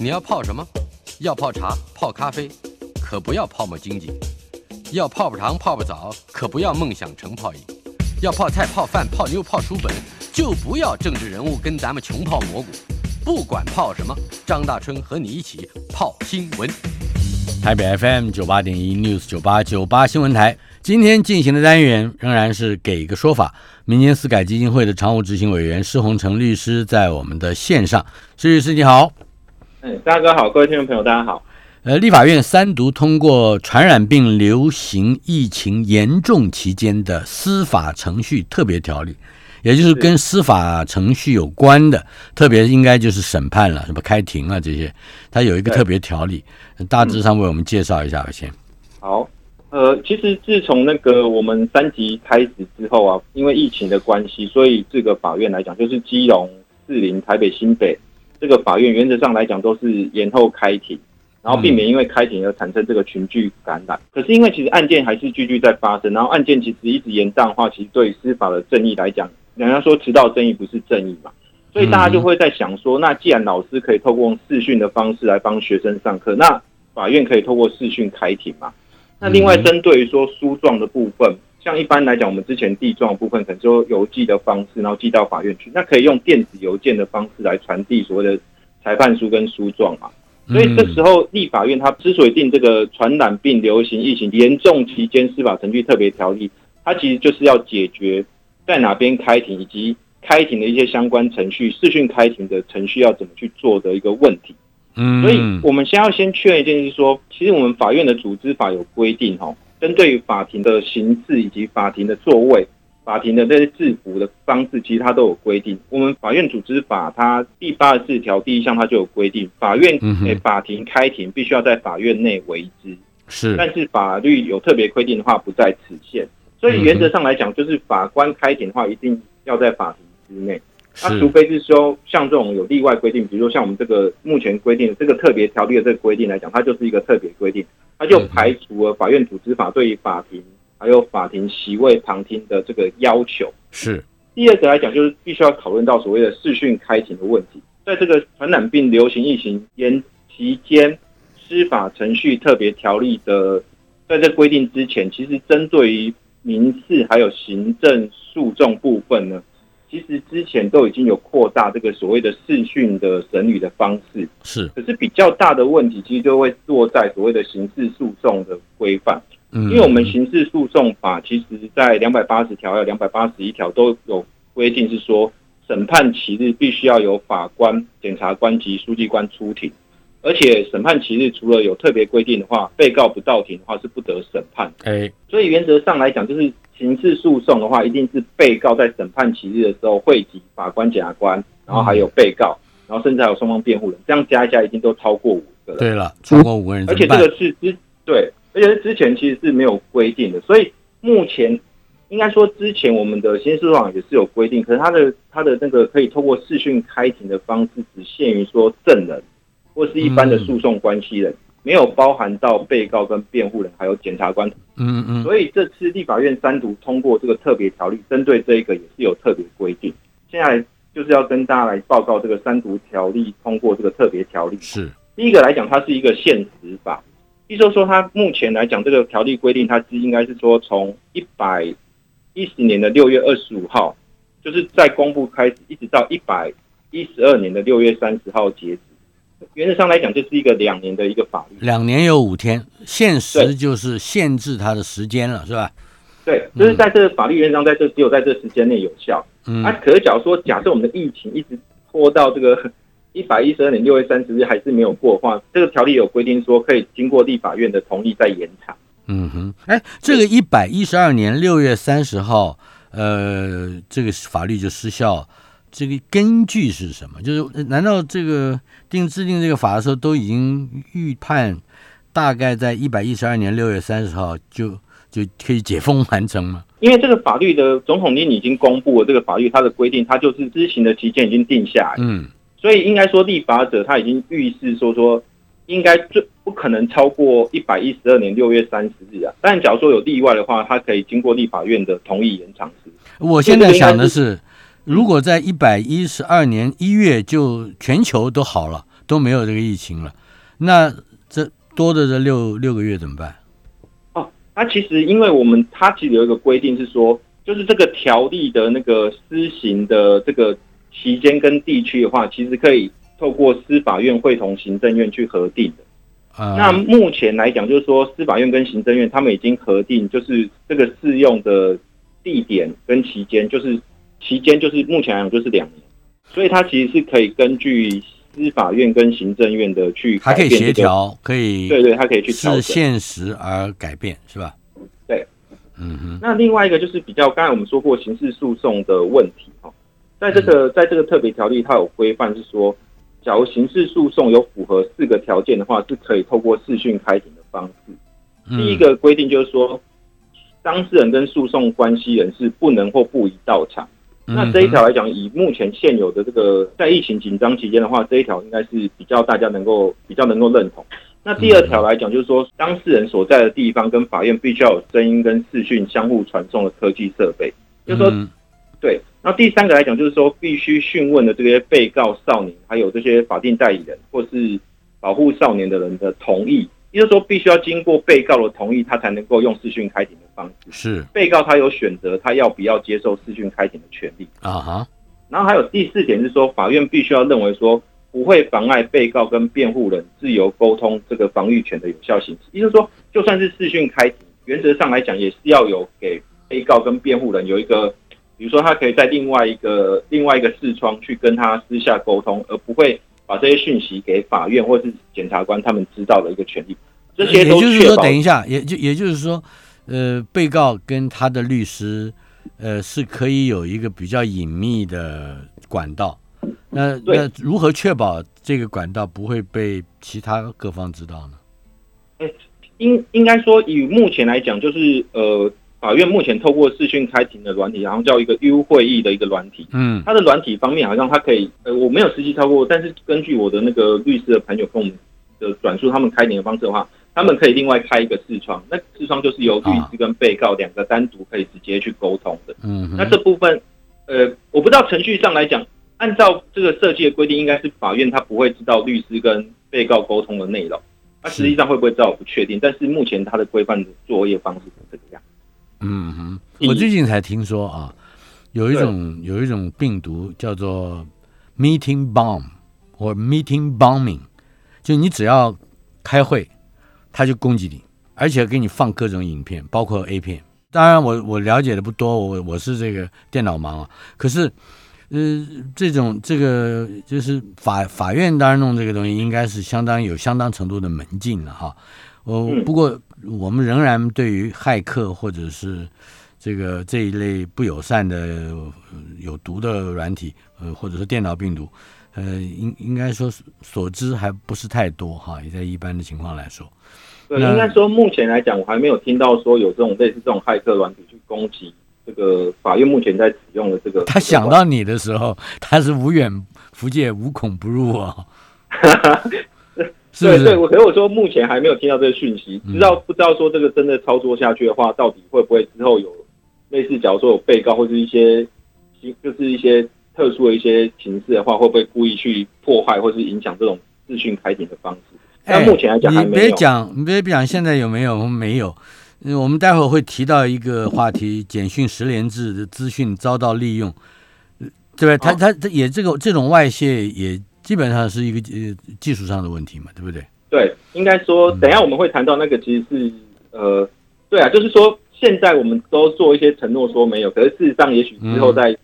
你要泡什么？要泡茶、泡咖啡，可不要泡沫经济；要泡泡糖、泡泡澡，可不要梦想成泡影；要泡菜、泡饭、泡妞、泡书本，就不要政治人物跟咱们穷泡蘑菇。不管泡什么，张大春和你一起泡新闻。台北 FM 九八点一 News 九八九八新闻台，今天进行的单元仍然是给一个说法。民间私改基金会的常务执行委员施洪成律师在我们的线上，施律师你好。哎，大哥好，各位听众朋友大家好。呃，立法院三读通过传染病流行疫情严重期间的司法程序特别条例。也就是跟司法程序有关的，特别应该就是审判了，什么开庭啊这些，它有一个特别条例，大致上为我们介绍一下吧，先。好，呃，其实自从那个我们三级开始之后啊，因为疫情的关系，所以这个法院来讲，就是基隆、士林、台北、新北这个法院原则上来讲都是延后开庭，然后避免因为开庭而产生这个群聚感染。可是因为其实案件还是继续在发生，然后案件其实一直延宕的话，其实对司法的正义来讲。人家说迟到正义不是正义嘛，所以大家就会在想说，那既然老师可以透过视讯的方式来帮学生上课，那法院可以透过视讯开庭嘛？那另外针对于说书状的部分，像一般来讲，我们之前地状部分可能就邮寄的方式，然后寄到法院去，那可以用电子邮件的方式来传递所谓的裁判书跟书状嘛？所以这时候立法院它之所以定这个传染病流行疫情严重期间司法程序特别条例，它其实就是要解决。在哪边开庭，以及开庭的一些相关程序，视讯开庭的程序要怎么去做的一个问题。嗯，所以我们先要先确认一件事，说其实我们法院的组织法有规定，哈，针对法庭的形式以及法庭的座位、法庭的这些制服的方式，其实它都有规定。我们法院组织法它第八十四条第一项它就有规定，法院诶法庭开庭必须要在法院内为之，是，但是法律有特别规定的话，不在此限。所以原则上来讲，就是法官开庭的话，一定要在法庭之内。那除非是说像这种有例外规定，比如说像我们这个目前规定的这个特别条例的这个规定来讲，它就是一个特别规定，它就排除了法院组织法对于法庭还有法庭席位旁听的这个要求。是第二个来讲，就是必须要讨论到所谓的视讯开庭的问题。在这个传染病流行疫情延期间，司法程序特别条例的在这规定之前，其实针对于民事还有行政诉讼部分呢，其实之前都已经有扩大这个所谓的视讯的审理的方式，是。可是比较大的问题，其实就会落在所谓的刑事诉讼的规范。嗯，因为我们刑事诉讼法其实在两百八十条还有两百八十一条都有规定，是说审判期日必须要由法官、检察官及书记官出庭。而且审判期日除了有特别规定的话，被告不到庭的话是不得审判。哎，所以原则上来讲，就是刑事诉讼的话，一定是被告在审判期日的时候汇集法官、检察官，然后还有被告，然后甚至还有双方辩护人，这样加一加，已经都超过五个了。对了，超过五个人，而且这个是之对，而且是之前其实是没有规定的。所以目前应该说，之前我们的刑事诉讼也是有规定，可是他的他的那个可以透过视讯开庭的方式，只限于说证人。或是一般的诉讼关系人，没有包含到被告跟辩护人，还有检察官。嗯嗯。所以这次立法院三读通过这个特别条例，针对这一个也是有特别规定。现在就是要跟大家来报告这个三读条例通过这个特别条例。是第一个来讲，它是一个现实法，意思说它目前来讲，这个条例规定它是应该是说从一百一十年的六月二十五号，就是在公布开始，一直到一百一十二年的六月三十号截止。原则上来讲，就是一个两年的一个法律。两年有五天，限时就是限制它的时间了，是吧？对，就是在这个法律原则上，在这只有在这时间内有效。嗯，啊，可是假如说，假设我们的疫情一直拖到这个一百一十二年六月三十日还是没有过的话，这个条例有规定说，可以经过立法院的同意再延长。嗯哼，哎，这个一百一十二年六月三十号，呃，这个法律就失效。这个根据是什么？就是难道这个定制定这个法的时候都已经预判，大概在一百一十二年六月三十号就就可以解封完成吗？因为这个法律的总统令已经公布了，这个法律它的规定，它就是执行的期间已经定下来。嗯，所以应该说立法者他已经预示说说，应该最不可能超过一百一十二年六月三十日啊。但假如说有例外的话，它可以经过立法院的同意延长时。我现在想的是。如果在一百一十二年一月就全球都好了，都没有这个疫情了，那这多的这六六个月怎么办？哦，那其实因为我们它其实有一个规定是说，就是这个条例的那个施行的这个期间跟地区的话，其实可以透过司法院会同行政院去核定的。啊、那目前来讲，就是说司法院跟行政院他们已经核定，就是这个适用的地点跟期间，就是期间就是目前来讲就是两年，所以它其实是可以根据司法院跟行政院的去还可以协，调，可以对对，它可以去调是整。现实而改变，是吧？对，嗯哼，那另外一个就是比较刚才我们说过刑事诉讼的问题哈，在这嗯个在这个特别条例，它有规范是说，假如刑事诉讼有符合四个条件的话，是可以透过视讯开庭的方式。嗯第一个规定就是说，当事人跟诉讼关系人是不能或不宜到场。嗯那这一条来讲，以目前现有的这个在疫情紧张期间的话，这一条应该是比较大家能够比较能够认同。那第二条来讲，就是说当事人所在的地方跟法院必须要有声音跟视讯相互传送的科技设备，就是说嗯对。那第三个来讲，就是说必须讯问的这些被告少年，还有这些法定代理人或是保护少年的人的同意，也就是说必须要经过被告的同意，他才能够用视讯开庭的方式。是被告他有选择他要不要接受视讯开庭的权利。啊哈，然后还有第四点是说，法院必须要认为说不会妨碍被告跟辩护人自由沟通这个防御权的有效行使。也就是说，就算是视讯开庭，原则上来讲也是要有给被告跟辩护人有一个，比如说他可以在另外一个另外一个视窗去跟他私下沟通，而不会把这些讯息给法院或是检察官他们知道的一个权利。这些都也就是说，等一下，也就也就是说，呃，被告跟他的律师，呃，是可以有一个比较隐秘的管道。那那如何确保这个管道不会被其他各方知道呢？应应该说，以目前来讲，就是呃，法院目前透过视讯开庭的软体，然后叫一个 U 会议的一个软体。嗯它的软体方面，好像它可以，呃，我没有实际操作，但是根据我的那个律师的朋友跟我们的转述，他们开庭的方式的话，他们可以另外开一个视窗，那视窗就是由律师跟被告两个单独可以直接去沟通的。嗯，那这部分，呃，我不知道程序上来讲，按照这个设计的规定，应该是法院他不会知道律师跟被告沟通的内容。那实际上会不会知道我不确定，但是目前他的规范的作业方式是这个样。嗯哼，我最近才听说啊，有一种有一种病毒叫做 meeting bomb 或 meeting bombing，就你只要开会，他就攻击你，而且给你放各种影片，包括 A 片。当然我，我了解的不多，我我是这个电脑盲啊。可是，呃，这种这个就是法法院当然弄这个东西，应该是相当有相当程度的门禁了哈。哦，嗯不过我们仍然对于骇客或者是这个这一类不友善的、呃有毒的软体，呃，或者是电脑病毒，呃，应应该说所知还不是太多哈，也在一般的情况来说，对，应该说目前来讲，我还没有听到说有这种类似这种骇客软体去攻击这个法院目前在使用的这个。他想到你的时候，他是无远弗届、无孔不入哦，对对，我可是我说目前还没有听到这个讯息，嗯知道不知道说这个真的操作下去的话，到底会不会之后有类似，假如说有被告或是一些就是一些特殊的一些情势的话，会不会故意去破坏或是影响这种视讯开庭的方式？但目前来讲你没有。别讲，你别讲，现在有没有？没有。呃我们待会儿会提到一个话题，简讯十连制的资讯遭到利用，呃对吧？他哦他他也这个这种外泄也基本上是一个呃技术上的问题嘛，对不对？对，应该说，嗯等一下我们会谈到那个，其实是呃，对啊，就是说，现在我们都做一些承诺说没有，可是事实上，也许之后在、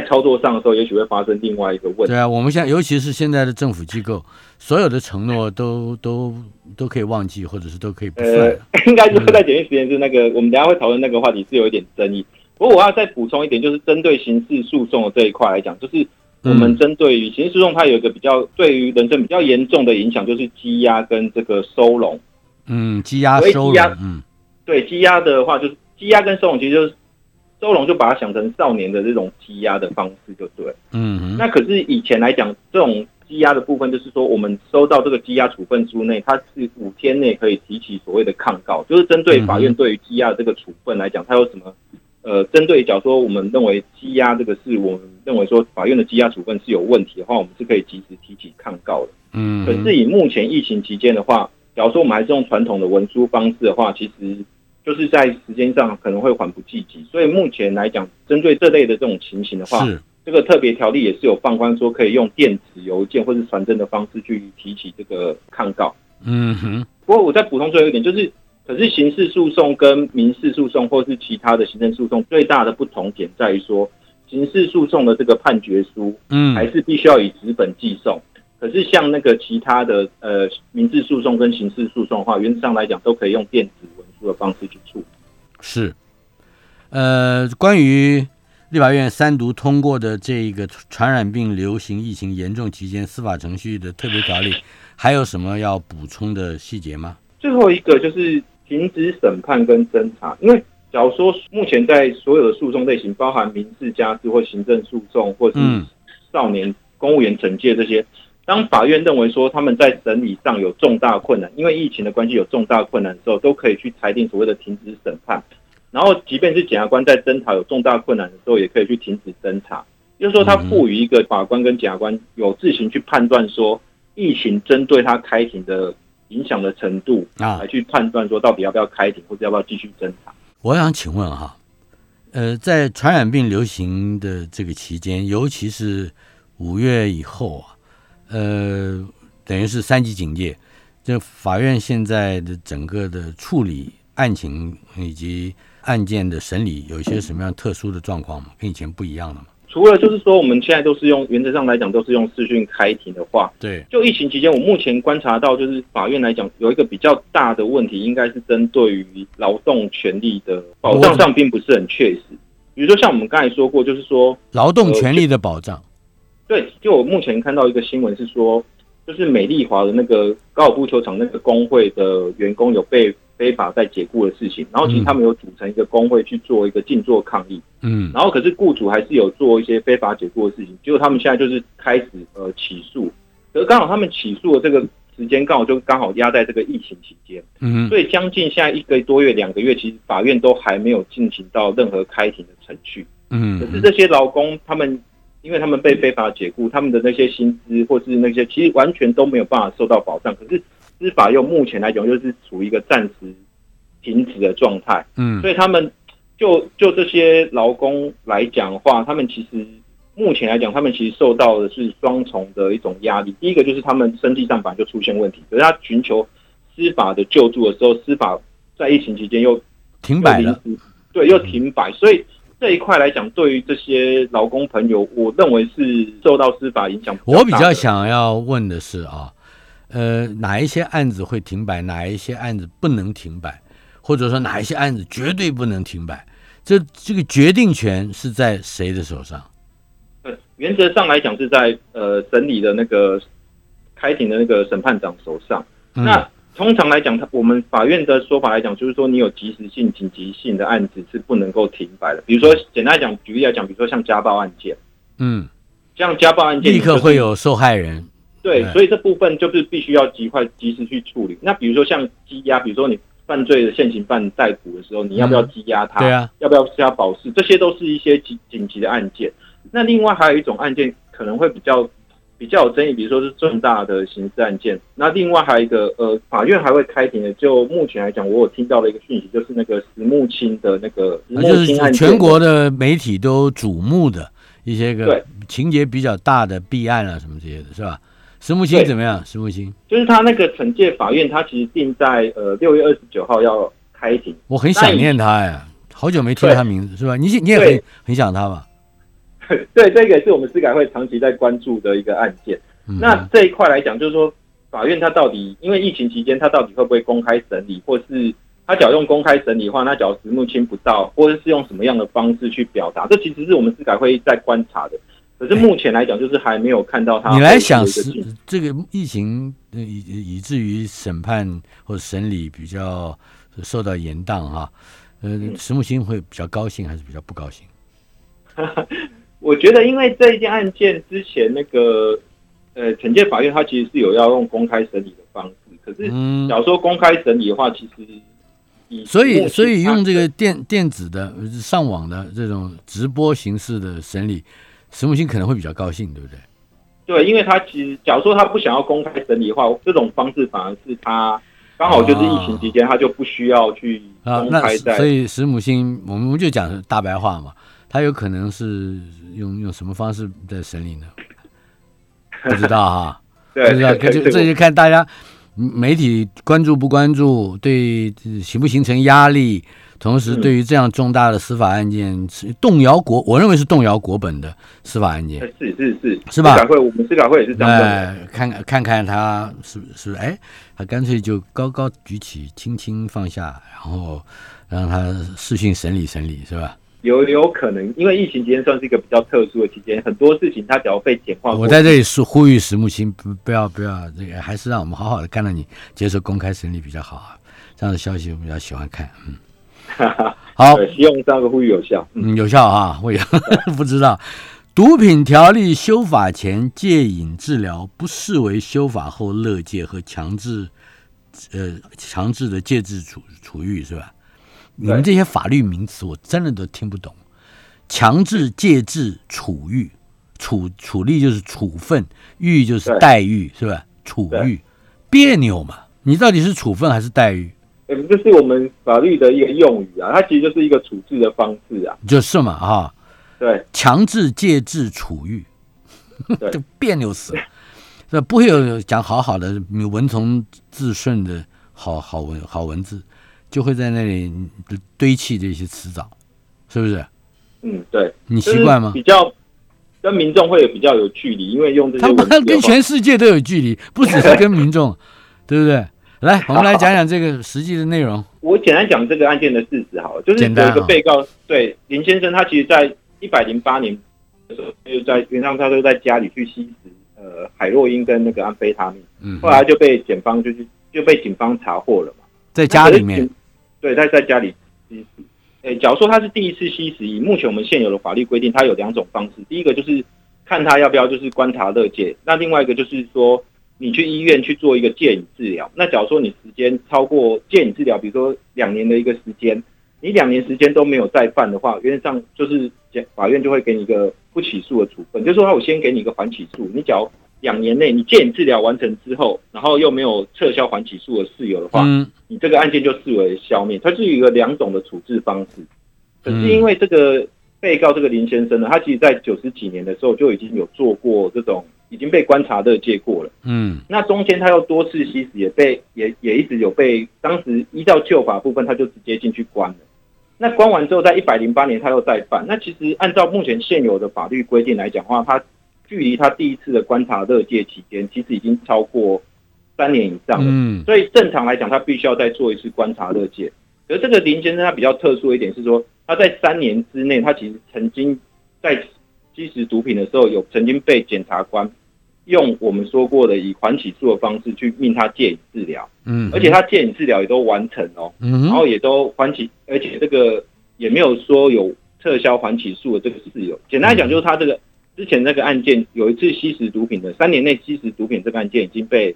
在操作上的时候，也许会发生另外一个问题。对啊，我们现在尤其是现在的政府机构，所有的承诺都都都可以忘记，或者是都可以不算呃。，应该说在检验实验室那个，我们等下会讨论那个话题是有一点争议。不过我要再补充一点，就是针对刑事诉讼的这一块来讲，就是我们针对于刑事诉讼，它有一个比较对于人生比较严重的影响，就是积压跟这个收容。嗯，积压收容，嗯对积压的话，就是积压跟收容，其实就是收容就把它想成少年的这种积压的方式就对。嗯那可是以前来讲，这种积压的部分，就是说我们收到这个积压处分书内，它是五天内可以提起所谓的抗告，就是针对法院对于积压这个处分来讲，它有什么呃，针对假如说我们认为积压这个是我们认为说法院的积压处分是有问题的话，我们是可以及时提起抗告的。嗯，可是以目前疫情期间的话，假如说我们还是用传统的文书方式的话，其实就是在时间上可能会缓不济急。所以目前来讲，针对这类的这种情形的话，是这个特别条例也是有放宽说可以用电子邮件或是传真的方式去提起这个抗告。嗯哼，不过我再补充最后一点，就是可是刑事诉讼跟民事诉讼或是其他的行政诉讼最大的不同点在于说，刑事诉讼的这个判决书嗯还是必须要以纸本寄送。可是像那个其他的呃民事诉讼跟刑事诉讼的话，原则上来讲都可以用电子的方式去处理。是，呃，关于立法院三读通过的这一个传染病流行疫情严重期间司法程序的特别条例，还有什么要补充的细节吗？最后一个就是停止审判跟侦查，因为假如说目前在所有的诉讼类型，包含民事、家事或行政诉讼，或是嗯少年、公务员惩戒这些，当法院认为说他们在审理上有重大困难，因为疫情的关系有重大困难的时候，都可以去裁定所谓的停止审判。然后，即便是检察官在侦查有重大困难的时候，也可以去停止侦查。就是说，他赋予一个法官跟检察官有自行去判断说，疫情针对他开庭的影响的程度，啊来去判断说到底要不要开庭，或者要不要继续侦查。我想请问哈，呃，在传染病流行的这个期间，尤其是五月以后啊，呃，等于是三级警戒，这法院现在的整个的处理案情以及案件的审理，有一些什么样特殊的状况吗？跟以前不一样了吗？除了就是说，我们现在都是用原则上来讲都是用视讯开庭的话，对，就疫情期间，我目前观察到，就是法院来讲有一个比较大的问题，应该是针对于劳动权利的保障上，并不是很确实。比如说像我们刚才说过，就是说，劳动权利的保障，对，就我目前看到一个新闻是说，就是美丽华的那个高尔夫球场那个工会的员工有被非法在解雇的事情，然后其实他们有组成一个工会去做一个静坐抗议，嗯。然后可是雇主还是有做一些非法解雇的事情，结果他们现在就是开始呃起诉，可是刚好他们起诉的这个时间刚好就刚好压在这个疫情期间，嗯所以将近现在一个多月、两个月，其实法院都还没有进行到任何开庭的程序。嗯。可是这些劳工他们，因为他们被非法解雇，他们的那些薪资或是那些，其实完全都没有办法受到保障。可是司法又目前来讲，又是处于一个暂时停止的状态。嗯所以他们就就这些劳工来讲的话，他们其实目前来讲，他们其实受到的是双重的一种压力。第一个就是他们身体上本来就出现问题，可是他寻求司法的救助的时候，司法在疫情期间又停摆了，对，又停摆，所以。这一块来讲，对于这些劳工朋友，我认为是受到司法影响。我比较，想要问的是啊，呃，哪一些案子会停摆，哪一些案子不能停摆，或者说哪一些案子绝对不能停摆？这这个决定权是在谁的手上？呃，原则上来讲是在呃审理的那个开庭的那个审判长手上。嗯那通常来讲，他我们法院的说法来讲，就是说你有及时性、紧急性的案子是不能够停摆的。比如说，简单来讲，举例来讲，比如说像家暴案件，嗯，像家暴案件立刻会有受害人。对对，所以这部分就是必须要极快、及时去处理。那比如说像羁押，比如说你犯罪的现行犯逮捕的时候，你要不要羁押他？对啊，要不要加保释？这些都是一些紧紧急的案件。那另外还有一种案件可能会比较比较有争议，比如说是重大的刑事案件。那另外还有一个呃，法院还会开庭的。就目前来讲，我有听到的一个讯息，就是那个石木清的那个就是木清案件，全国的媒体都瞩目的一些个情节比较大的弊案啊，什么这些的，是吧？石木清怎么样？石木清，就是他那个惩戒法院，他其实定在呃六月二十九号要开庭。我很想念他呀，好久没听到他名字，是吧？你你也很很想他吧？对，这个也是我们司改会长期在关注的一个案件。嗯那这一块来讲，就是说法院它到底因为疫情期间，它到底会不会公开审理，或是他假如用公开审理的话，那假如石木清不到，或者是用什么样的方式去表达，这其实是我们司改会在观察的。可是目前来讲，就是还没有看到他。你来想是是这个疫情呃以以至于审判或者审理比较受到延宕哈，呃，嗯石木星会比较高兴还是比较不高兴？我觉得，因为这一件案件之前那个呃惩戒法院，它其实是有要用公开审理的方式，可是嗯。假如说公开审理的话，其实以所以所以用它这个电电子的呃上网的这种直播形式的审理，石木星可能会比较高兴，对不对？对，因为他其实假如说他不想要公开审理的话，这种方式反而是他刚好就是疫情期间，他就不需要去公开在所以石母星，我们就讲大白话嘛，他有可能是用用什么方式在审理呢？不知道哈，对不知道，这就这就看大家嗯媒体关注不关注，对呃形不形成压力，同时嗯对于这样重大的司法案件，是动摇国，我认为是动摇国本的司法案件。是是是是吧司改会我们司改会也是这样。哎，看看看看他是不是哎，他干脆就高高举起，轻轻放下，然后让他视讯审理审理，是吧？有有可能，因为疫情期间算是一个比较特殊的期间，很多事情它只要被简化，我在这里是呼吁石木星不不要不要这个，还是让我们好好的看到你接受公开审理比较好啊。这样的消息我们比较喜欢看，嗯，好，对，希望这样的呼吁有效。嗯，嗯，有效啊，我也 不知道。毒品条例修法前戒瘾治疗不视为修法后乐戒和强制，呃，强制的戒治处处遇是吧？你们这些法律名词我真的都听不懂。强制戒治处遇，处处立就是处分，遇就是待遇是吧？处遇别扭嘛？你到底是处分还是待遇？呃这是我们法律的一个用语啊，它其实就是一个处置的方式啊。就是嘛哈、对，强制戒治处遇，对 这别扭死了。这不会有讲好好的文从字顺的好好文好文字，就会在那里堆砌这些词藻，是不是？嗯，对，你习惯吗？比较跟民众会有比较有距离，因为用这些他跟全世界都有距离，不只是跟民众，对不对？来，我们来讲讲这个实际的内容。我简单讲这个案件的事实好了，就是有一个被告，对林先生，他其实在一百零八年的时候，就在原上他都在家里去吸食呃海洛因跟那个安非他命，嗯，后来就被检方就是就被警方查获了嘛。在家里面，对，他在家里吸食。诶，假如说他是第一次吸食，以目前我们现有的法律规定，他有两种方式。第一个就是看他要不要就是观察乐戒，那另外一个就是说你去医院去做一个戒瘾治疗。那假如说你时间超过戒瘾治疗，比如说两年的一个时间，你两年时间都没有再犯的话，原则上就是法院就会给你一个不起诉的处分，就是说我先给你一个缓起诉，你只要两年内你戒瘾治疗完成之后，然后又没有撤销缓起诉的事由的话，嗯你这个案件就视为消灭，它是有一个两种的处置方式。可是因为这个被告这个林先生呢，他其实在九十几年的时候就已经有做过这种，已经被观察的戒过了。嗯那中间他又多次吸食，也被也也一直有被当时依照旧法部分，他就直接进去关了。那关完之后，在一百零八年他又再犯。那其实按照目前现有的法律规定来讲的话，他距离他第一次的观察热界期间，其实已经超过三年以上了。嗯所以正常来讲，他必须要再做一次观察乐戒。可是这个林先生他比较特殊的一点是说，他在三年之内，他其实曾经在吸食毒品的时候，有曾经被检察官用我们说过的以缓起诉的方式去命他戒瘾治疗，嗯，而且他戒瘾治疗也都完成哦，嗯哼然后也都缓起，而且这个也没有说有撤销缓起诉的这个事由。简单来讲，就是他这个之前那个案件有一次吸食毒品的，三年内吸食毒品这个案件已经被，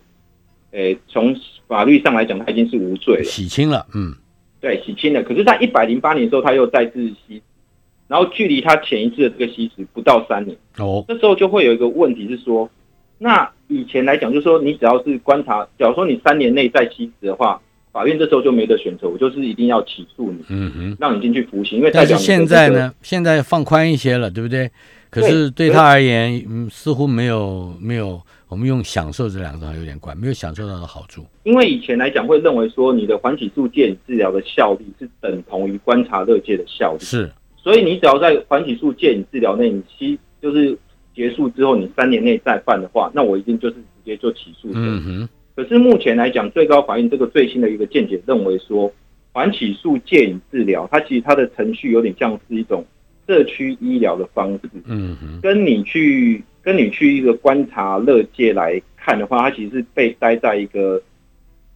呃，从法律上来讲，他已经是无罪了。洗清了，嗯对，洗清了。可是，在一百零八年的时候，他又再次吸，然后距离他前一次的这个吸食不到三年，哦，这时候就会有一个问题是说，那以前来讲，就是说你只要是观察，假如说你三年内再吸食的话，法院这时候就没得选择，我就是一定要起诉你，嗯哼。让你进去服刑，因为代但是现在？呢，现在放宽一些了，对不对？可是对他而言，嗯，似乎没有没有，我们用享受这两个字好像有点怪，没有享受到的好处。因为以前来讲会认为说你的缓起诉戒瘾治疗的效力是等同于观察乐戒的效力，是，所以你只要在缓起诉戒瘾治疗内，你期就是结束之后，你三年内再犯的话，那我一定就是直接就起诉。嗯哼，可是目前来讲，最高法院这个最新的一个见解认为说，缓起诉戒瘾治疗，它其实它的程序有点像是一种社区医疗的方式，嗯哼，跟你去跟你去一个观察乐界来看的话，它其实是被待在一个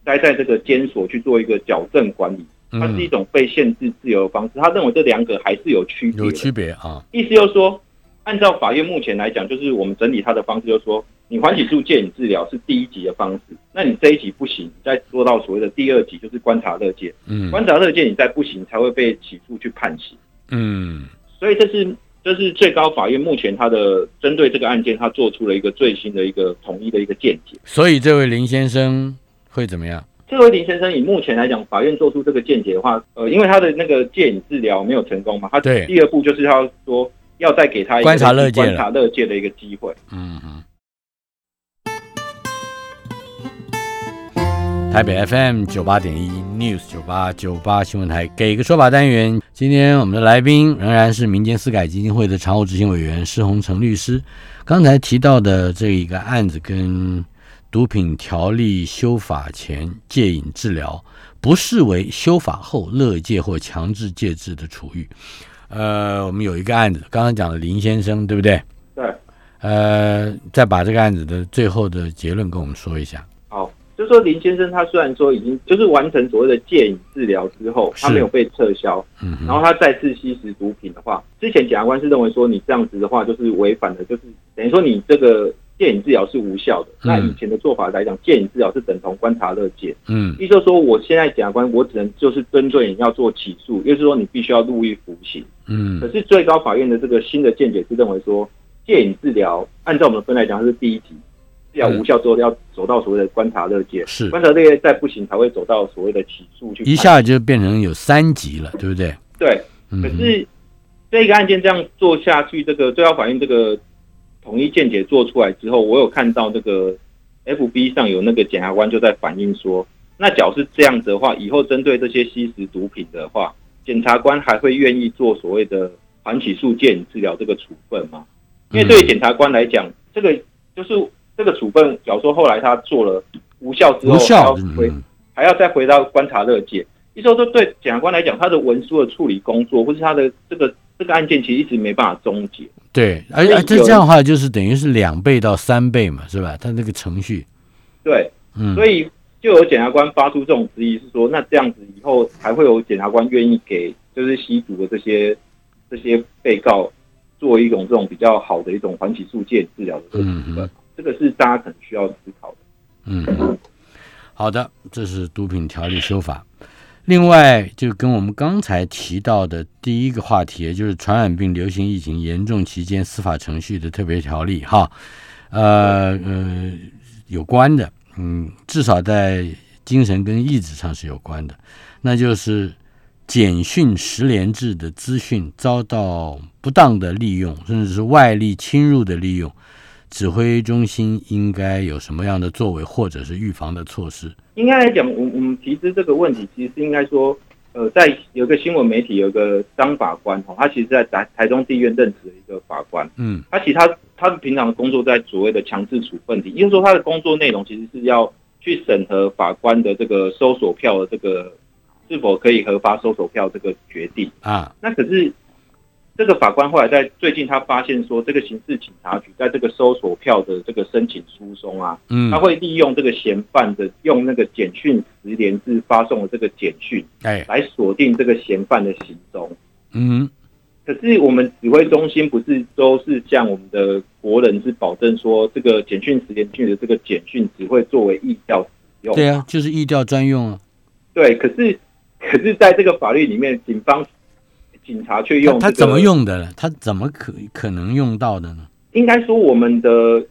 待在这个监所去做一个矫正管理，它是一嗯，种被限制自由的方式。他认为这两个还是有区别，有区别啊。意思就是说，按照法院目前来讲，就是我们整理他的方式，就是说，你缓起素戒引治疗是第一级的方式，那你这一级不行，你再做到所谓的第二级，就是观察乐界。嗯观察乐界你再不行，才会被起诉去判刑。嗯所以这是这是最高法院目前他的针对这个案件，他做出了一个最新的一个统一的一个见解。所以这位林先生会怎么样？这位林先生以目前来讲，法院做出这个见解的话，呃，因为他的那个戒瘾治疗没有成功嘛，他对第二步就是要说要再给他一个观察乐界观察乐戒的一个机会。嗯嗯。台北 FM 九八点一 News 九八九八新闻台给一个说法单元，今天我们的来宾仍然是民间司改基金会的常务执行委员施洪成律师。刚才提到的这一个案子跟毒品条例修法前戒瘾治疗，不视为修法后乐戒或强制戒治的处遇。呃，我们有一个案子，刚刚讲的林先生，对不对？对，呃，再把这个案子的最后的结论跟我们说一下。好，就说林先生他虽然说已经就是完成所谓的戒瘾治疗之后，他没有被撤销，嗯，然后他再次吸食毒品的话，之前检察官是认为说你这样子的话就是违反了，就是等于说你这个戒瘾治疗是无效的。那以前的做法来讲，戒瘾治疗是等同观察乐戒，嗯。意思就是说我现在检察官我只能就是针对你要做起诉，也就是说你必须要入狱服刑。嗯。可嗯是最高法院的这个新的见解是认为说，戒瘾治疗按照我们的分来讲它是第一级，治疗无效之后要走到所谓的观察乐戒，是观察乐戒再不行才会走到所谓的起诉去。一下就变成有三级了，对不对？对，嗯，可是这个案件这样做下去，这个最高法院这个统一见解做出来之后，我有看到这个 FB 上有那个检察官就在反映说，那假如是这样子的话，以后针对这些吸食毒品的话，检察官还会愿意做所谓的缓起诉戒瘾治疗这个处分吗？因为对于检察官来讲，这个就是这个处分，假如说后来他做了无效之后，还要，回嗯还要再回到观察乐界。一说说对检察官来讲，他的文书的处理工作，或是他的这个这个案件，其实一直没办法终结。对，而所以有而这这样的话就是等于是两倍到三倍嘛，是吧？他那个程序，对，嗯，所以就有检察官发出这种质疑，是说那这样子以后还会有检察官愿意给就是吸毒的这些这些被告做一种这种比较好的一种缓起诉戒治疗的这个处分嗯，这个是大家可能需要思考的。嗯，好的，这是毒品条例修法。另外，就跟我们刚才提到的第一个话题，也就是传染病流行疫情严重期间司法程序的特别条例，哈，呃呃，有关的，嗯，至少在精神跟意志上是有关的，那就是简讯十连制的资讯遭到不当的利用，甚至是外力侵入的利用。指挥中心应该有什么样的作为，或者是预防的措施？应该来讲，我我们提出这个问题，其实是应该说，呃，在有个新闻媒体有个张法官哦，他其实在台台中地院任职的一个法官，嗯他其实他他平常的工作在所谓的强制处分题，也就是说他的工作内容其实是要去审核法官的这个搜索票的这个是否可以核发搜索票这个决定。啊，那可是这个法官后来在最近他发现说，这个刑事警察局在这个搜索票的这个申请书中啊，嗯他，会利用这个嫌犯的用那个简讯十连字发送的这个简讯哎，来锁定这个嫌犯的行踪。嗯可是我们指挥中心不是都是向我们的国人是保证说，这个简讯十连讯的这个简讯只会作为意调使用。对啊，就是意调专用啊。对，可是可是在这个法律里面，警方警察却用、这个、他他怎么？用的呢？他怎么可可能用到的呢？应该说我们的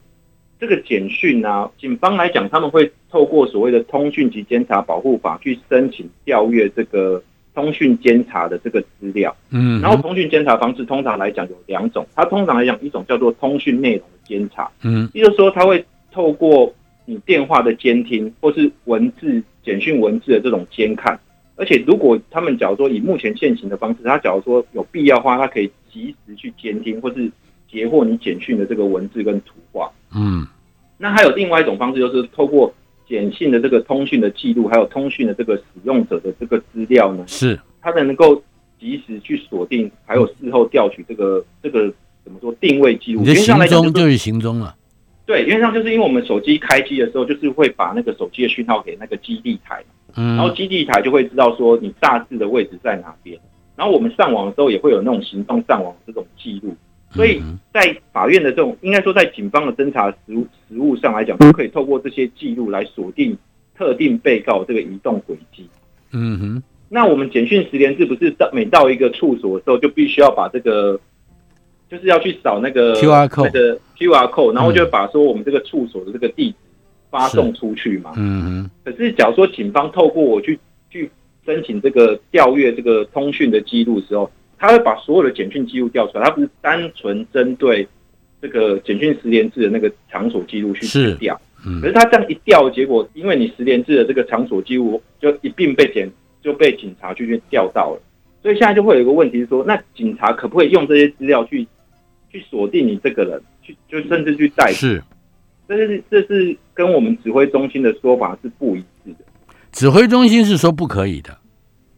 这个简讯啊，警方来讲，他们会透过所谓的通讯及监察保护法去申请调阅这个通讯监察的这个资料。嗯，然后通讯监察方式通常来讲有两种，它通常来讲一种叫做通讯内容的监察，嗯也就是说它会透过你电话的监听或是文字简讯文字的这种监看，而且如果他们假如说以目前现行的方式，他假如说有必要的话，他可以及时去监听或是截获你简讯的这个文字跟图画。嗯那还有另外一种方式，就是透过简讯的这个通讯的记录，还有通讯的这个使用者的这个资料呢，是它能够及时去锁定，还有事后调取这个这个怎么说定位记录。你的行踪就是行踪了。对，原则上就是因为我们手机开机的时候，就是会把那个手机的讯号给那个基地台，然后嗯基地台就会知道说你大致的位置在哪边。然后我们上网的时候也会有那种行动上网这种记录。所以嗯在法院的这种，应该说在警方的侦查实务实务上来讲，都可以透过这些记录来锁定特定被告这个移动轨迹。嗯哼，那我们简讯十连制不是到每到一个处所的时候，就必须要把这个，就是要去扫那个 QR code 那个 QR code，然后就把说我们这个处所的这个地址发送出去嘛。嗯哼，可是假如说警方透过我去去申请这个调阅这个通讯的记录的时候，他会把所有的简讯记录调出来，他不是单纯针对这个简讯十连制的那个场所记录去是调。嗯可是他这样一调，结果因为你十连制的这个场所记录就一并被检就被警察去调到了，所以现在就会有一个问题是说，那警察可不可以用这些资料去去锁定你这个人，去就甚至去逮捕？是这是这是跟我们指挥中心的说法是不一致的。指挥中心是说不可以的，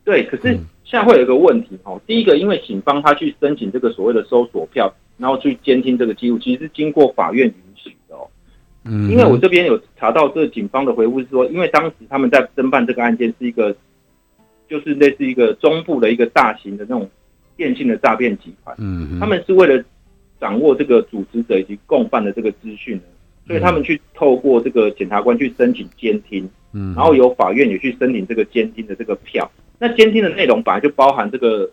对，可是嗯现在会有一个问题哦。第一个，因为警方他去申请这个所谓的搜索票，然后去监听这个记录，其实是经过法院允许的哦。嗯，因为我这边有查到这警方的回复是说，因为当时他们在侦办这个案件是一个，就是类似一个中部的一个大型的那种电信的诈骗集团，嗯，他们是为了掌握这个组织者以及共犯的这个资讯呢，所以他们去透过这个检察官去申请监听，嗯，然后由法院也去申请这个监听的这个票。那监听的内容本来就包含这个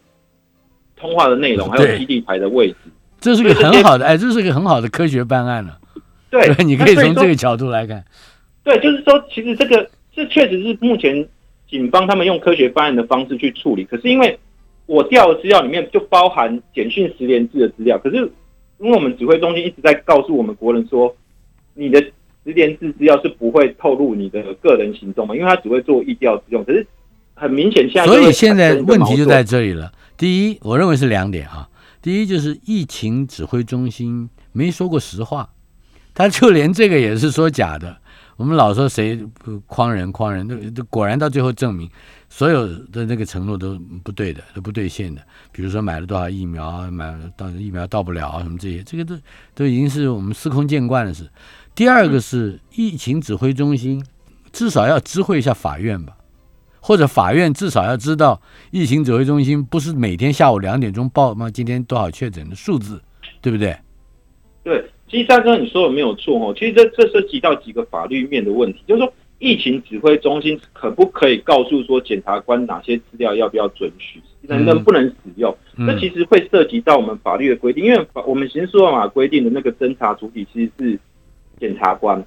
通话的内容，还有基地台的位置。这是个很好的，哎，这是个很好的科学办案了。对，你可以从这个角度来看。对，就是说，其实这个这确实是目前警方他们用科学办案的方式去处理。可是因为我调的资料里面就包含简讯十连制的资料，可是因为我们指挥中心一直在告诉我们国人说，你的十连制资料是不会透露你的个人行踪嘛，因为他只会做意调之用。可是很明显现在所以现在问题就在这里了。第一，我认为是两点啊。第一就是疫情指挥中心没说过实话，他就连这个也是说假的。我们老说谁不诓人诓人，那果然到最后证明，所有的那个承诺都不对的，都不兑现的。比如说买了多少疫苗，买到疫苗到不了啊，什么这些，这个都都已经是我们司空见惯的事。第二个是疫情指挥中心，至少要知会一下法院吧。或者法院至少要知道，疫情指挥中心不是每天下午两点钟报吗？今天多少确诊的数字，对不对？对，其实大哥你说的没有错哦。其实这这涉及到几个法律面的问题，就是说疫情指挥中心可不可以告诉说检察官哪些资料要不要准许，能能不能使用？嗯这其实会涉及到我们法律的规定，因为法我们刑事诉讼法规定的那个侦查主体其实是检察官。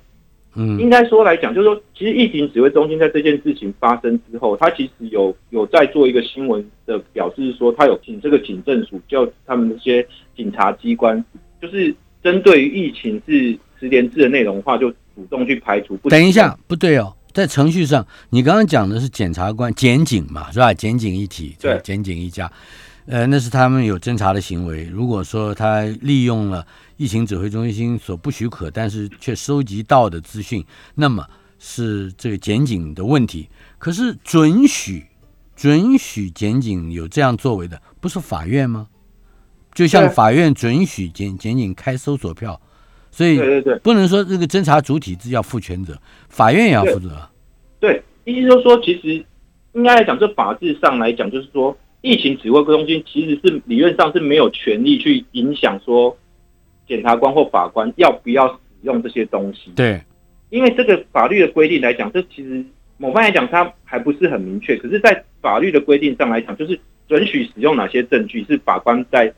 嗯应该说来讲，就是说，其实疫情指挥中心在这件事情发生之后，他其实有有在做一个新闻的表示说，他有请这个警政署叫他们那些警察机关，就是针对于疫情是十连制的内容的话，就主动去排除。不等一下，不对哦，在程序上，你刚刚讲的是检察官、检警嘛，是吧？检警一体，对检警一家，呃，那是他们有侦查的行为。如果说他利用了疫情指挥中心所不许可，但是却收集到的资讯，那么是这个检警的问题。可是准许准许检警有这样作为的，不是法院吗？就像法院准许检检警开搜索票，所以对对对不能说这个侦查主体是要负全责，法院也要负责。对，意思就是说，其实应该来讲，这法制上来讲，就是说，疫情指挥中心其实是理论上是没有权利去影响说检察官或法官要不要使用这些东西。对，因为这个法律的规定来讲，这其实某方面来讲，它还不是很明确。可是，在法律的规定上来讲，就是准许使用哪些证据，是法官在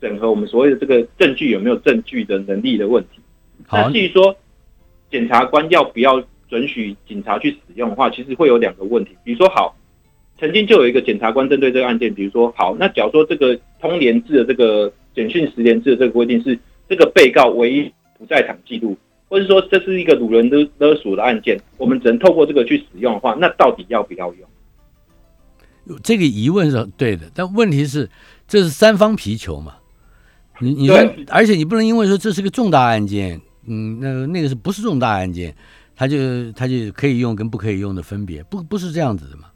整合我们所谓的这个证据有没有证据的能力的问题。好那至于说检察官要不要准许警察去使用的话，其实会有两个问题。比如说，好，曾经就有一个检察官针对这个案件，比如说，好，那假如说这个通联制的这个简讯十连制的这个规定是这个被告唯一不在场记录，或者说这是一个掳人勒勒索的案件，我们只能透过这个去使用的话，那到底要不要用？这个疑问是对的，但问题是这是三方皮球嘛？你你说，而且你不能因为说这是个重大案件，嗯，那那个是不是重大案件，他就他就可以用跟不可以用的分别，不不是这样子的嘛？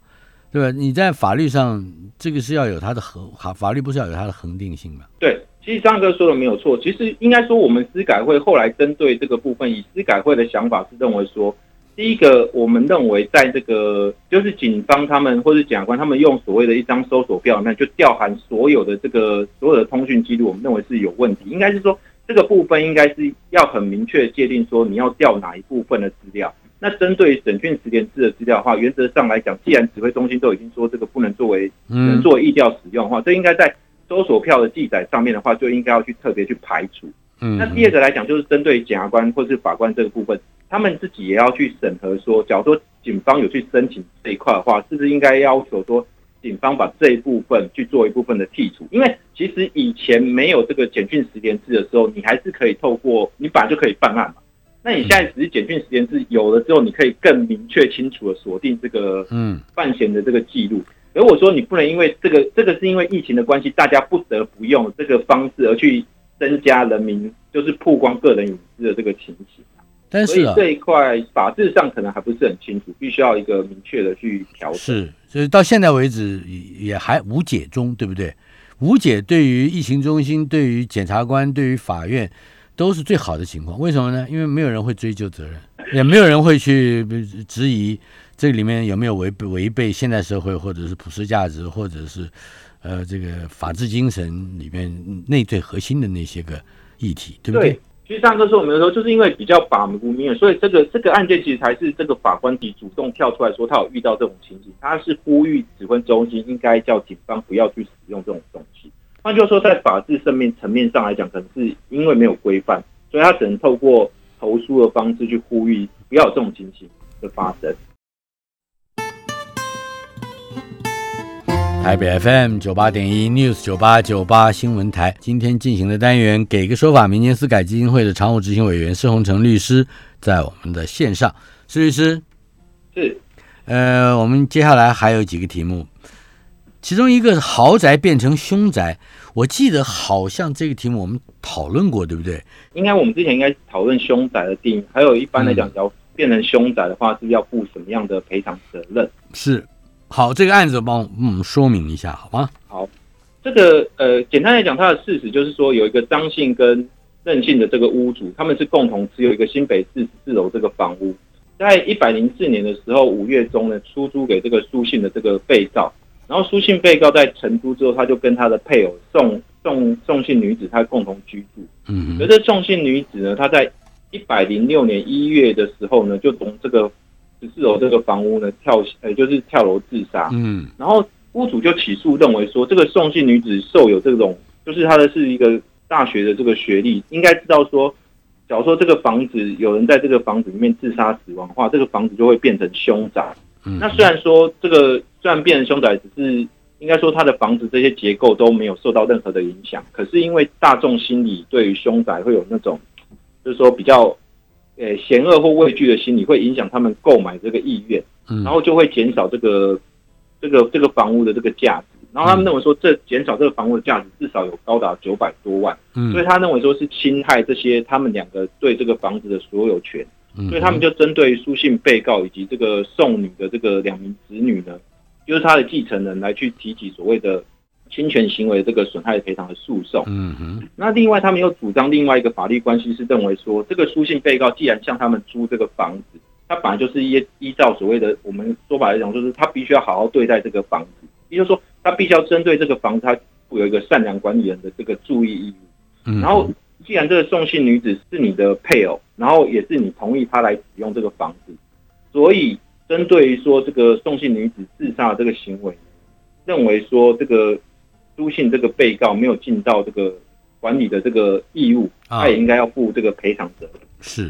对吧？你在法律上这个是要有它的恒法法律不是要有它的恒定性嘛？对，其实张哥说的没有错。其实应该说，我们司改会后来针对这个部分，以司改会的想法是认为说，第一个，我们认为在这个就是警方他们或者检察官他们用所谓的一张搜索票里面就调含所有的这个所有的通讯记录，我们认为是有问题。应该是说这个部分应该是要很明确界定说你要调哪一部分的资料。那针对审讯时连制的资料的话，原则上来讲，既然指挥中心都已经说这个不能作为能作为意调使用的话，这应该在搜索票的记载上面的话，就应该要去特别去排除。嗯，那第二个来讲，就是针对检察官或是法官这个部分，他们自己也要去审核说，假如说警方有去申请这一块的话，是不是应该要求说，警方把这一部分去做一部分的剔除？因为其实以前没有这个简讯十连制的时候，你还是可以透过你本来就可以办案嘛。那你现在只是简讯时间是有了之后，你可以更明确清楚的锁定这个嗯犯嫌的这个记录。如果说你不能因为这个这个是因为疫情的关系，大家不得不用这个方式而去增加人民就是曝光个人隐私的这个情形。但是啊，这一块法制上可能还不是很清楚，必须要一个明确的去调整。是，所以到现在为止也也还无解中，对不对？无解对于疫情中心、对于检察官、对于法院。都是最好的情况，为什么呢？因为没有人会追究责任，也没有人会去质疑这里面有没有违背违背现代社会或者是普世价值，或者是呃这个法治精神里面内最核心的那些个议题，对不对？其实上课时候我们说，就是因为比较把不明，所以这个这个案件其实才是这个法官底主动跳出来说他有遇到这种情形，他是呼吁指挥中心应该叫警方不要去使用这种东西。那就是说，在法治层面层面上来讲，可能是因为没有规范，所以他只能透过投诉的方式去呼吁，不要有这种情形的发生。台北 FM 九八点一 News 九八九八新闻台，今天进行的单元，给个说法。民间私改基金会的常务执行委员施宏成律师在我们的线上，施律师是，呃，我们接下来还有几个题目。其中一个豪宅变成凶宅，我记得好像这个题目我们讨论过，对不对？应该我们之前应该讨论凶宅的定义，还有一般来讲，要变成凶宅的话，是要负什么样的赔偿责任？是，好，这个案子帮我们说明一下，好吗？好，这个呃，简单来讲，它的事实就是说，有一个张姓跟任姓的这个屋主，他们是共同持有一个新北市四楼这个房屋，在一百零四年的时候五月中呢，出租给这个苏姓的这个被告。然后苏姓被告在成都之后，他就跟他的配偶宋宋宋姓女子，他共同居住。嗯，可是宋姓女子呢，她在一百零六年一月的时候呢，就从这个十四楼这个房屋呢跳，呃，就是跳楼自杀。嗯，然后屋主就起诉认为说，这个宋姓女子受有这种，就是她的是一个大学的这个学历，应该知道说，假如说这个房子有人在这个房子里面自杀死亡的话，这个房子就会变成凶宅。嗯那虽然说这个虽然变成凶宅，只是应该说他的房子这些结构都没有受到任何的影响，可是因为大众心理对于凶宅会有那种，就是说比较，呃嫌恶或畏惧的心理，会影响他们购买这个意愿，然后就会减少这个这个这个房屋的这个价值，然后他们认为说这减少这个房屋的价值至少有高达九百多万，所以他认为说是侵害这些他们两个对这个房子的所有权。所以他们就针对书信被告以及这个送女的这个两名子女呢，就是他的继承人来去提起所谓的侵权行为这个损害赔偿的诉讼。嗯哼。那另外他们又主张另外一个法律关系是认为说，这个书信被告既然向他们租这个房子，他本来就是依依照所谓的我们说法来讲，就是他必须要好好对待这个房子，也就是说他必须要针对这个房子，他负有一个善良管理人的这个注意义务。嗯。然后。既然这个送信女子是你的配偶，然后也是你同意她来使用这个房子，所以针对于说这个送信女子自杀这个行为，认为说这个书信这个被告没有尽到这个管理的这个义务，他也应该要负这个赔偿责任。是，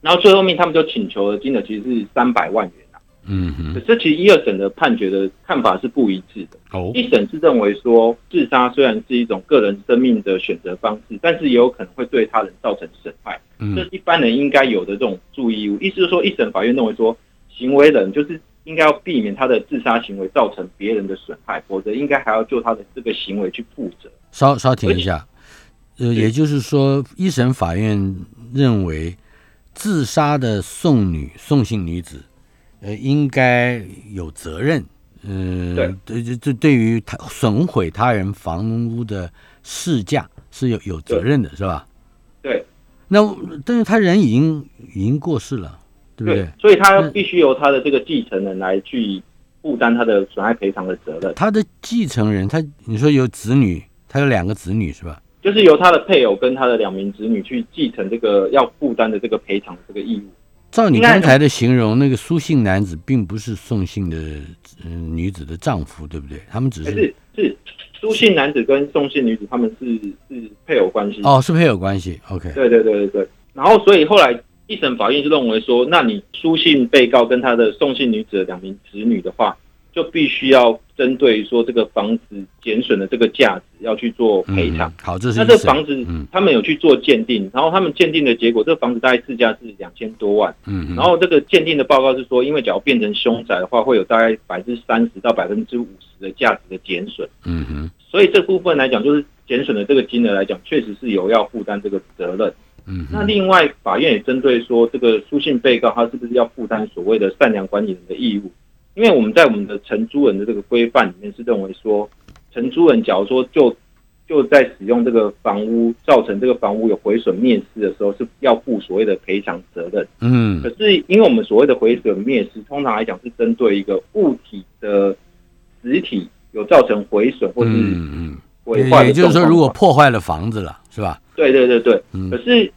然后最后面他们就请求的金额其实是三百万元。嗯哼，这其实一二审的判决的看法是不一致的。哦，一审是认为说，自杀虽然是一种个人生命的选择方式，但是也有可能会对他人造成损害，这是一般人应该有的这种注意义务。意思是说，一审法院认为说，行为人就是应该要避免他的自杀行为造成别人的损害，否则应该还要就他的这个行为去负责。稍稍停一下，呃，也就是说，一审法院认为自杀的送女送信女子。呃，应该有责任，嗯，对，这这对于他损毁他人房屋的市价是有有责任的，是吧？对。那但是他人已经已经过世了，对不对？所以他必须由他的这个继承人来去负担他的损害赔偿的责任，他的继承人，他你说有子女，他有两个子女是吧？就是由他的配偶跟他的两名子女去继承这个要负担的这个赔偿这个义务。照你刚才的形容，那个苏姓男子并不是宋姓的嗯女子的丈夫，对不对？他们只是是是苏姓男子跟宋姓女子，他们是是配偶关系。哦，是配偶关系。OK。对对对对对。然后，所以后来一审法院就认为说，那你书信被告跟他的送信女子的两名子女的话。就必须要针对说这个房子减损的这个价值要去做赔偿。好，这是那这房子，他们有去做鉴定，然后他们鉴定的结果，这个房子大概市价是两千多万。嗯，然后这个鉴定的报告是说，因为假如变成凶宅的话，会有大概百分之三十到百分之五十的价值的减损。嗯哼，所以这部分来讲，就是减损的这个金额来讲，确实是有要负担这个责任。嗯，那另外法院也针对说，这个书信被告他是不是要负担所谓的善良管理人的义务？因为我们在我们的承租人的这个规范里面是认为说，承租人假如说就就在使用这个房屋造成这个房屋有毁损灭失的时候，是要负所谓的赔偿责任。嗯。可是因为我们所谓的毁损灭失，通常来讲是针对一个物体的实体有造成毁损或是毁坏，也就是说，如果破坏了房子了，是吧？对对对对。可是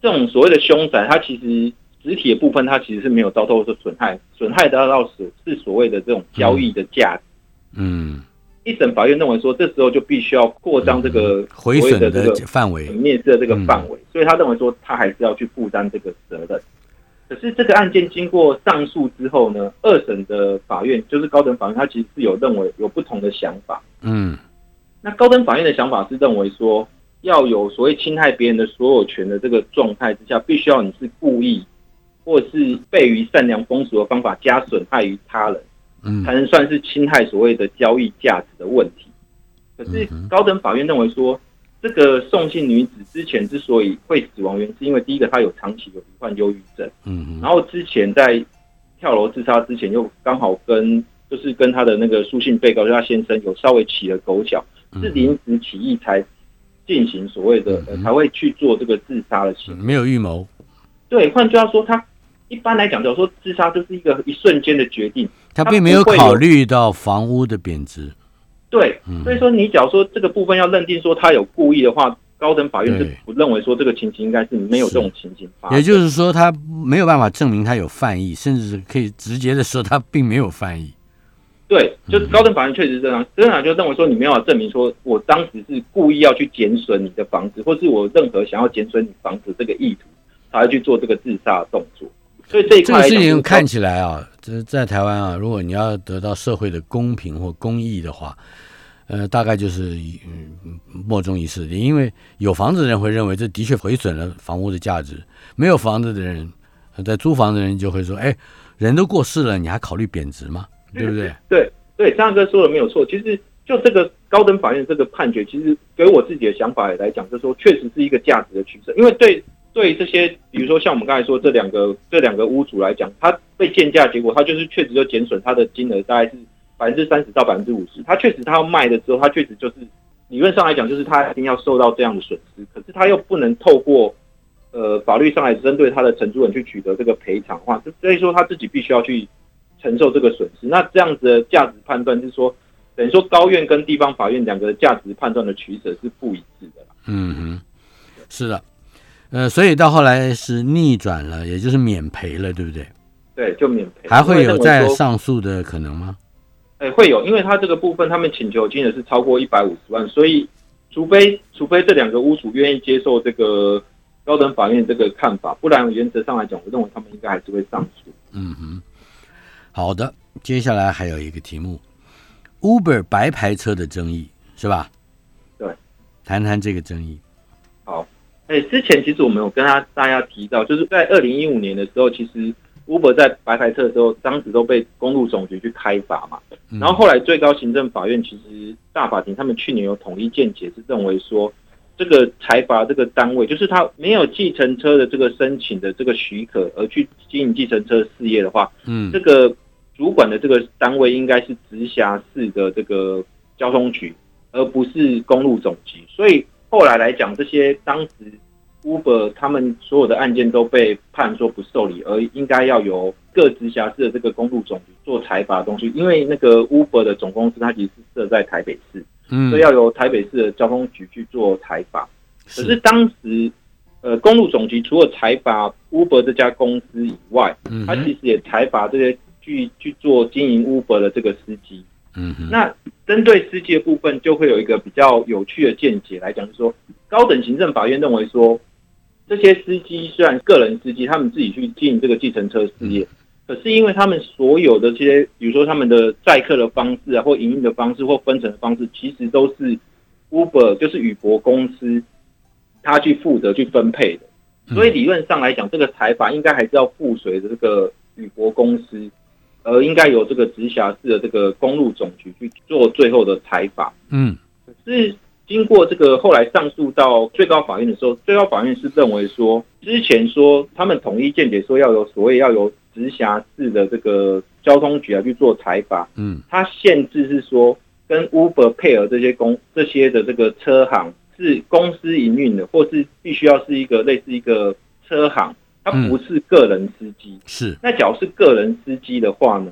这种所谓的凶宅，它其实。实体的部分，它其实是没有遭受是损害，损害得到是是所谓的这种交易的价值。嗯，一审法院认为说，这时候就必须要扩张这个毁损的这个范围、灭失的这个范围，所以他认为说，他还是要去负担这个责任。可是这个案件经过上诉之后呢，二审的法院就是高等法院，他其实是有认为有不同的想法。嗯，那高等法院的想法是认为说，要有所谓侵害别人的所有权的这个状态之下，必须要你是故意。或是悖于善良风俗的方法加损害于他人，嗯，才能算是侵害所谓的交易价值的问题。可是高等法院认为说，这个送信女子之前之所以会死亡，原因是因为第一个她有长期有罹患忧郁症，嗯，然后之前在跳楼自杀之前又刚好跟就是跟她的那个书信被告就她先生有稍微起了狗脚，是临时起意才进行所谓的才会去做这个自杀的行为，没有预谋。对，换句话说，他。一般来讲，假如说自杀就是一个一瞬间的决定，他并没有考虑到房屋的贬值。对，所以说你假如说这个部分要认定说他有故意的话，高等法院是不认为说这个情形应该是没有这种情形发生。也就是说，他没有办法证明他有犯意，甚至是可以直接的说他并没有犯意。对，就是高等法院确实是这样，真的就认为说你没有证明说我当时是故意要去减损你的房子，或是我任何想要减损你房子这个意图，才去做这个自杀的动作。所以这这个事情看起来啊，这在台湾啊，如果你要得到社会的公平或公义的话，呃，大概就是嗯莫衷一是的，因为有房子的人会认为这的确毁损了房屋的价值，没有房子的人，在租房的人就会说，哎，人都过世了，你还考虑贬值吗？对不对？对对，张哥说的没有错。其实就这个高等法院这个判决，其实给我自己的想法来讲，就是说确实是一个价值的取舍，因为对。对这些，比如说像我们刚才说这两个这两个屋主来讲，他被建价，结果他就是确实就减损他的金额，大概是百分之三十到百分之五十。他确实他要卖的时候，他确实就是理论上来讲，就是他一定要受到这样的损失。可是他又不能透过呃法律上来针对他的承租人去取得这个赔偿的话，所以说他自己必须要去承受这个损失。那这样子的价值判断就是说，等于说高院跟地方法院两个价值判断的取舍是不一致的。嗯哼，是的。呃，所以到后来是逆转了，也就是免赔了，对不对？对，就免赔。还会有再上诉的可能吗？哎，会有，因为他这个部分他们请求金额是超过一百五十万，所以除非除非这两个屋主愿意接受这个高等法院这个看法，不然原则上来讲，我认为他们应该还是会上诉。嗯哼，好的，接下来还有一个题目，Uber 白牌车的争议是吧？对，谈谈这个争议。好。哎，之前其实我们有跟他大家提到，就是在二零一五年的时候，其实 Uber 在白牌车的时候，当时都被公路总局去开罚嘛。然后后来最高行政法院其实大法庭他们去年有统一见解，是认为说这个财阀这个单位，就是他没有计程车的这个申请的这个许可而去经营计程车事业的话，嗯，这个主管的这个单位应该是直辖市的这个交通局，而不是公路总局，所以。后来来讲，这些当时 Uber 他们所有的案件都被判说不受理，而应该要由各直辖市的这个公路总局做裁罚的东西。因为那个 Uber 的总公司它其实是设在台北市，嗯所以要由台北市的交通局去做裁罚。可是当时，呃，公路总局除了裁罚 Uber 这家公司以外，嗯哼他其实也裁罚这些去去做经营 Uber 的这个司机。嗯那针对司机的部分，就会有一个比较有趣的见解来讲，就是说高等行政法院认为说，这些司机虽然个人司机，他们自己去经营这个计程车事业，可是因为他们所有的这些，比如说他们的载客的方式啊，或营运的方式，或分成的方式，其实都是 Uber 就是宇博公司他去负责去分配的。所以理论上来讲，这个裁罚应该还是要附随着这个宇博公司，而应该由这个直辖市的这个公路总局去做最后的裁罚。嗯可是经过这个后来上诉到最高法院的时候，最高法院是认为说，之前说他们统一见解说要有所谓要有直辖市的这个交通局啊去做裁罚，嗯它限制是说跟 Uber 配合这些公这些的这个车行是公司营运的，或是必须要是一个类似一个车行，它不是个人司机。是那假如是个人司机的话呢，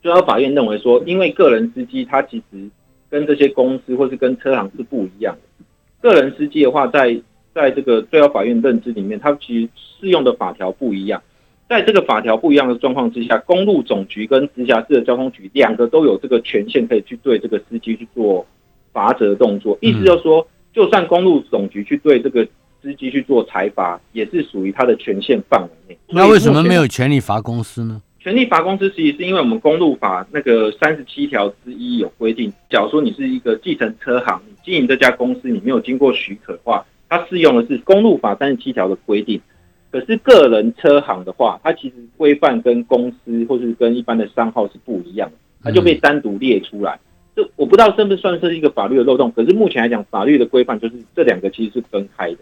最高法院认为说，因为个人司机他其实跟这些公司或是跟车行是不一样的。个人司机的话，在在这个最高法院认知里面，它其实适用的法条不一样。在这个法条不一样的状况之下，公路总局跟直辖市的交通局两个都有这个权限，可以去对这个司机去做罚则动作。意思就是说，就算公路总局去对这个司机去做裁罚，也是属于他的权限范围内。那为什么没有权利罚公司呢？权利罚公司其实是因为我们公路法那个三十七条之一有规定，假如说你是一个计程车行，你经营这家公司，你没有经过许可的话，它适用的是公路法三十七条的规定。可是个人车行的话，它其实规范跟公司或是跟一般的商号是不一样的，它就被单独列出来。这我不知道是不是算是一个法律的漏洞，可是目前来讲，法律的规范就是这两个其实是分开的。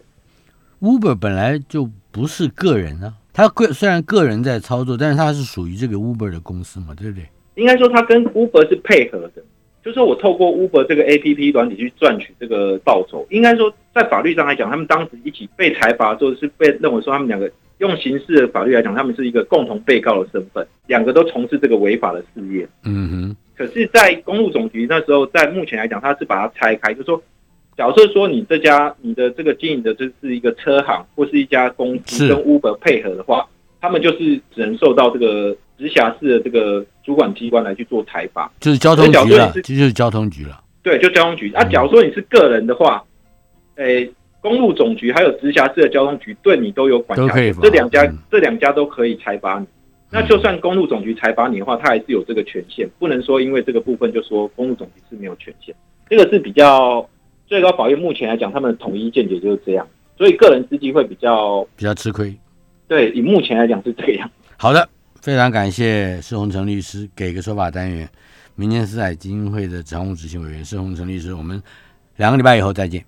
Uber 本来就不是个人啊，他个虽然个人在操作，但是他是属于这个 Uber 的公司嘛，对不对？应该说他跟 Uber 是配合的，就是说我透过 Uber 这个 APP 软体去赚取这个报酬。应该说在法律上来讲，他们当时一起被裁罚的时候，是被认为说他们两个用刑事的法律来讲，他们是一个共同被告的身份，两个都从事这个违法的事业。嗯哼，可是，在公路总局那时候，在目前来讲，他是把它拆开，就是说，假设说你这家你的这个经营的这是一个车行或是一家公司跟 Uber 配合的话，他们就是只能受到这个直辖市的这个主管机关来去做裁罚。就是交通局了，这就是交通局了。对，就交通局啊。假如说你是个人的话，诶、公路总局还有直辖市的交通局对你都有管辖权，都可以这两家、嗯这两家都可以裁罚你。那就算公路总局裁罚你的话，他还是有这个权限，不能说因为这个部分就说公路总局是没有权限。这个是比较最高法院目前来讲，他们的统一见解就是这样，所以个人司机会比较比较吃亏。对，以目前来讲是这样。好的，非常感谢施洪成律师给个说法单元，明年四海基金会的常务执行委员施洪成律师，我们两个礼拜以后再见。